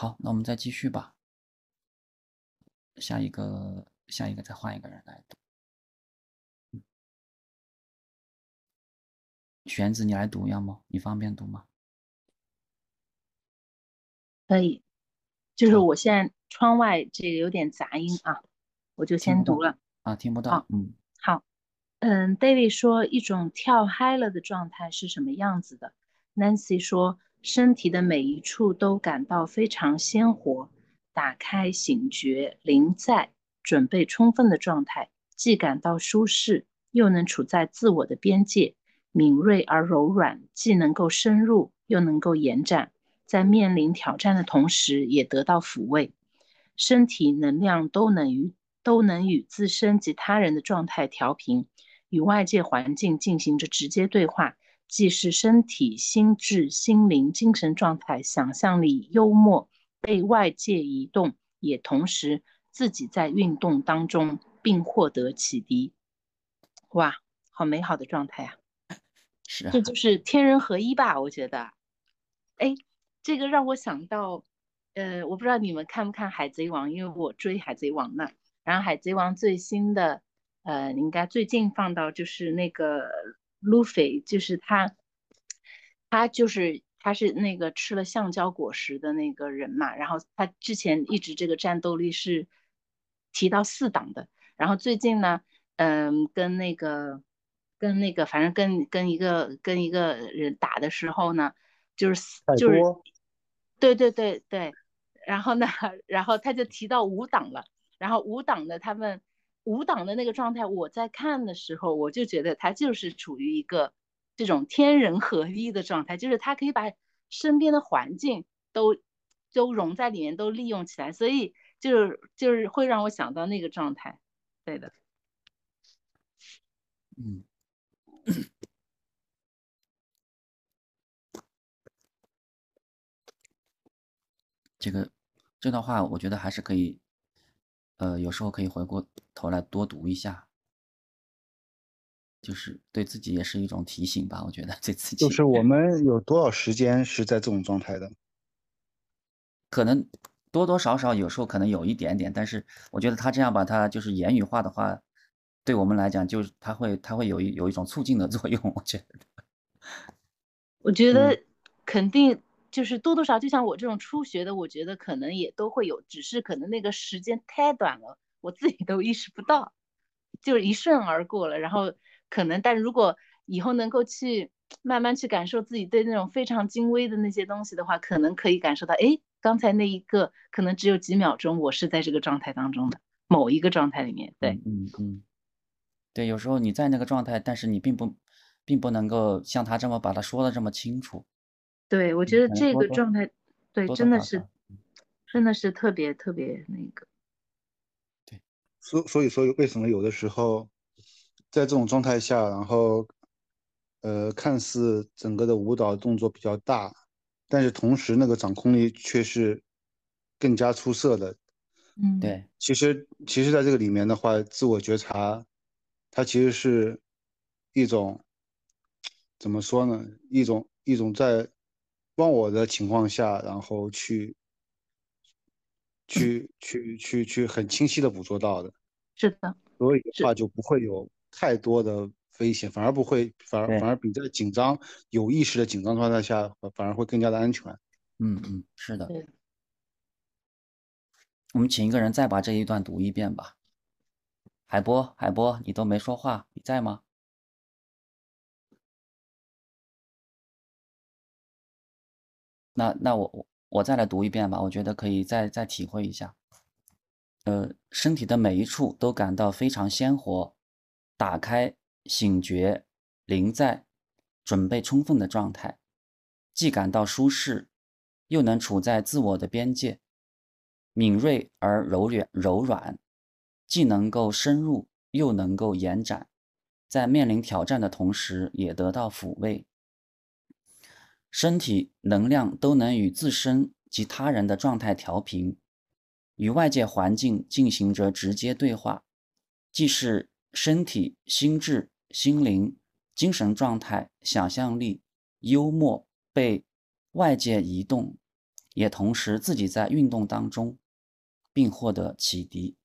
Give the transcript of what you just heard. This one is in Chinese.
好，那我们再继续吧。下一个，下一个，再换一个人来读。玄子，你来读要么？你方便读吗？可以，就是我现在窗外这个有点杂音啊，我就先读了啊，听不到。嗯，好，嗯，David 说一种跳嗨了的状态是什么样子的？Nancy 说身体的每一处都感到非常鲜活，打开、醒觉、临在、准备充分的状态，既感到舒适，又能处在自我的边界。敏锐而柔软，既能够深入，又能够延展，在面临挑战的同时，也得到抚慰。身体能量都能与都能与自身及他人的状态调频，与外界环境进行着直接对话，既是身体、心智、心灵、精神状态、想象力、幽默被外界移动，也同时自己在运动当中，并获得启迪。哇，好美好的状态啊！是啊，这就是天人合一吧？我觉得，哎，这个让我想到，呃，我不知道你们看不看《海贼王》，因为我追《海贼王》呢。然后《海贼王》最新的，呃，应该最近放到就是那个路飞，就是他，他就是他是那个吃了橡胶果实的那个人嘛。然后他之前一直这个战斗力是提到四档的，然后最近呢，嗯，跟那个。跟那个，反正跟跟一个跟一个人打的时候呢，就是就是，对对对对，然后呢，然后他就提到五档了，然后五档的他们五档的那个状态，我在看的时候，我就觉得他就是处于一个这种天人合一的状态，就是他可以把身边的环境都都融在里面，都利用起来，所以就是就是会让我想到那个状态，对的，嗯。这个这段话，我觉得还是可以，呃，有时候可以回过头来多读一下，就是对自己也是一种提醒吧。我觉得对自己，就是我们有多少时间是在这种状态的？可能多多少少有时候可能有一点点，但是我觉得他这样把它就是言语化的话。对我们来讲，就是他会，他会有一有一种促进的作用。我觉得，我觉得肯定就是多多少，就像我这种初学的，我觉得可能也都会有，只是可能那个时间太短了，我自己都意识不到，就是一瞬而过了。然后可能，但如果以后能够去慢慢去感受自己对那种非常精微的那些东西的话，可能可以感受到，哎，刚才那一个可能只有几秒钟，我是在这个状态当中的某一个状态里面。对，嗯嗯。对，有时候你在那个状态，但是你并不，并不能够像他这么把它说的这么清楚。对，我觉得这个状态，对，真的是，真的是特别特别那个。对，所所以说，为什么有的时候，在这种状态下，然后，呃，看似整个的舞蹈动作比较大，但是同时那个掌控力却是更加出色的。嗯，对。其实，其实，在这个里面的话，自我觉察。它其实是一种怎么说呢？一种一种在忘我的情况下，然后去去去去去很清晰的捕捉到的。是的。所以的话就不会有太多的危险，反而不会，反而反而比在紧张、有意识的紧张状态下，反而会更加的安全。嗯嗯，是的。我们请一个人再把这一段读一遍吧。海波，海波，你都没说话，你在吗？那那我我我再来读一遍吧，我觉得可以再再体会一下。呃，身体的每一处都感到非常鲜活，打开、醒觉、临在、准备充分的状态，既感到舒适，又能处在自我的边界，敏锐而柔软柔软。既能够深入，又能够延展，在面临挑战的同时，也得到抚慰。身体能量都能与自身及他人的状态调频，与外界环境进行着直接对话，既是身体、心智、心灵、精神状态、想象力、幽默被外界移动，也同时自己在运动当中，并获得启迪。